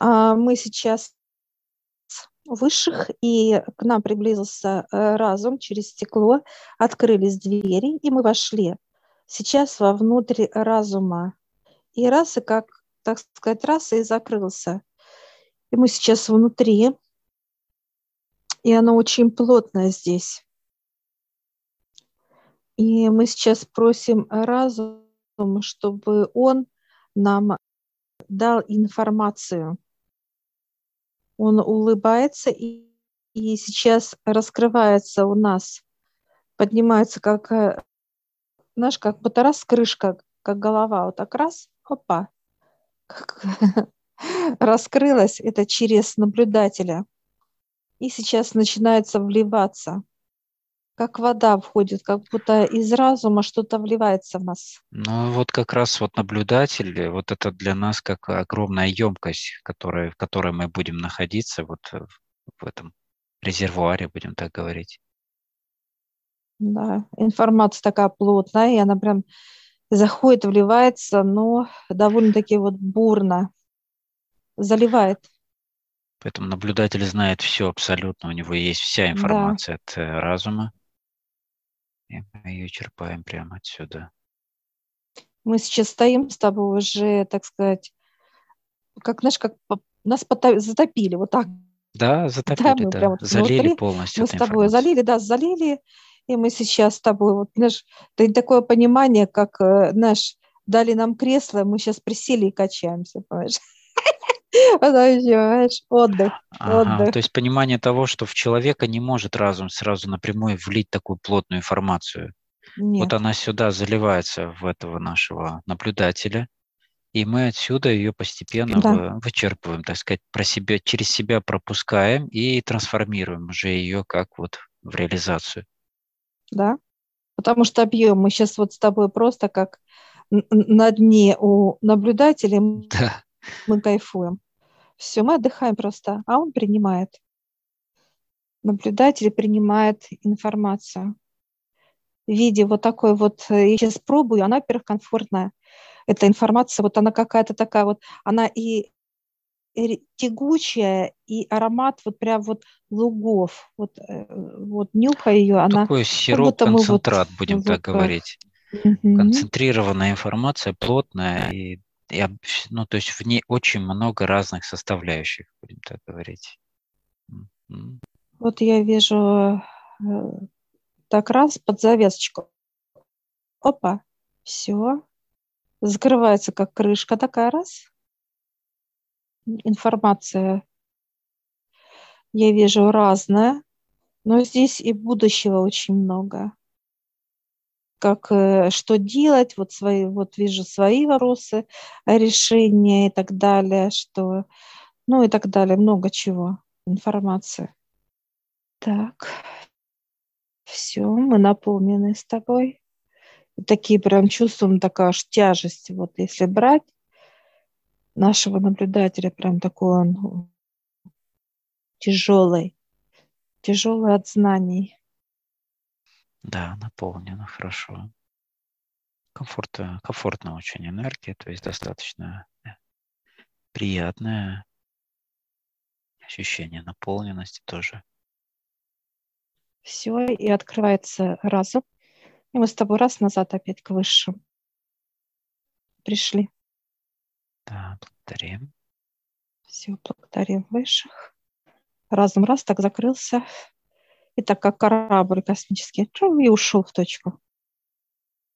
А, мы сейчас высших, и к нам приблизился э, разум через стекло, открылись двери, и мы вошли сейчас вовнутрь разума. И раз, и как, так сказать, раз, и закрылся. И мы сейчас внутри, и оно очень плотное здесь. И мы сейчас просим разум, чтобы он нам дал информацию. Он улыбается, и, и сейчас раскрывается у нас, поднимается как, э, знаешь, как будто раз крышка, как голова, вот так раз, опа, как раскрылась это через наблюдателя. И сейчас начинается вливаться как вода входит, как будто из разума что-то вливается в нас. Ну вот как раз вот наблюдатель, вот это для нас как огромная емкость, которая, в которой мы будем находиться вот в этом резервуаре, будем так говорить. Да, информация такая плотная, и она прям заходит, вливается, но довольно-таки вот бурно заливает. Поэтому наблюдатель знает все абсолютно, у него есть вся информация да. от э, разума. И мы ее черпаем прямо отсюда. Мы сейчас стоим с тобой уже, так сказать, как, знаешь, как нас затопили, вот так. Да, затопили, да, мы да. Прям вот залили внутри, полностью. Мы с тобой залили, да, залили, и мы сейчас с тобой, вот, знаешь, такое понимание, как, э, знаешь, дали нам кресло, мы сейчас присели и качаемся, понимаешь? Понимаешь, отдых, ага, отдых. То есть понимание того, что в человека не может разум сразу напрямую влить такую плотную информацию. Нет. Вот она сюда заливается в этого нашего наблюдателя, и мы отсюда ее постепенно да. вычерпываем, так сказать, про себя, через себя пропускаем и трансформируем уже ее как вот в реализацию. Да, потому что объем мы сейчас вот с тобой просто как на дне у наблюдателя да. мы кайфуем. Все, мы отдыхаем просто, а он принимает. Наблюдатель принимает информацию в виде вот такой вот, э, я сейчас пробую, она, во-первых, комфортная. Эта информация, вот она какая-то такая вот, она и тягучая, и аромат вот прям вот лугов. Вот, э, вот нюхая ее, она... Такой сироп-концентрат, вот, будем так говорить. Угу. Концентрированная информация, плотная и и, ну, то есть в ней очень много разных составляющих, будем так говорить. Вот я вижу э, так раз под завесочку. Опа, все. Закрывается как крышка такая раз. Информация я вижу разная, но здесь и будущего очень много как э, что делать, вот свои, вот вижу свои вопросы, решения и так далее, что, ну и так далее, много чего, информации. Так, все, мы наполнены с тобой. Такие прям чувствуем, такая аж тяжесть, вот если брать нашего наблюдателя, прям такой он тяжелый, тяжелый от знаний. Да, наполнено, хорошо. Комфортно, комфортная очень энергия, то есть достаточно э, приятное ощущение наполненности тоже. Все, и открывается разум. И мы с тобой раз назад опять к высшим пришли. Да, благодарим. Все, благодарим высших. Разум раз так закрылся. И так как корабль космический, и ушел в точку.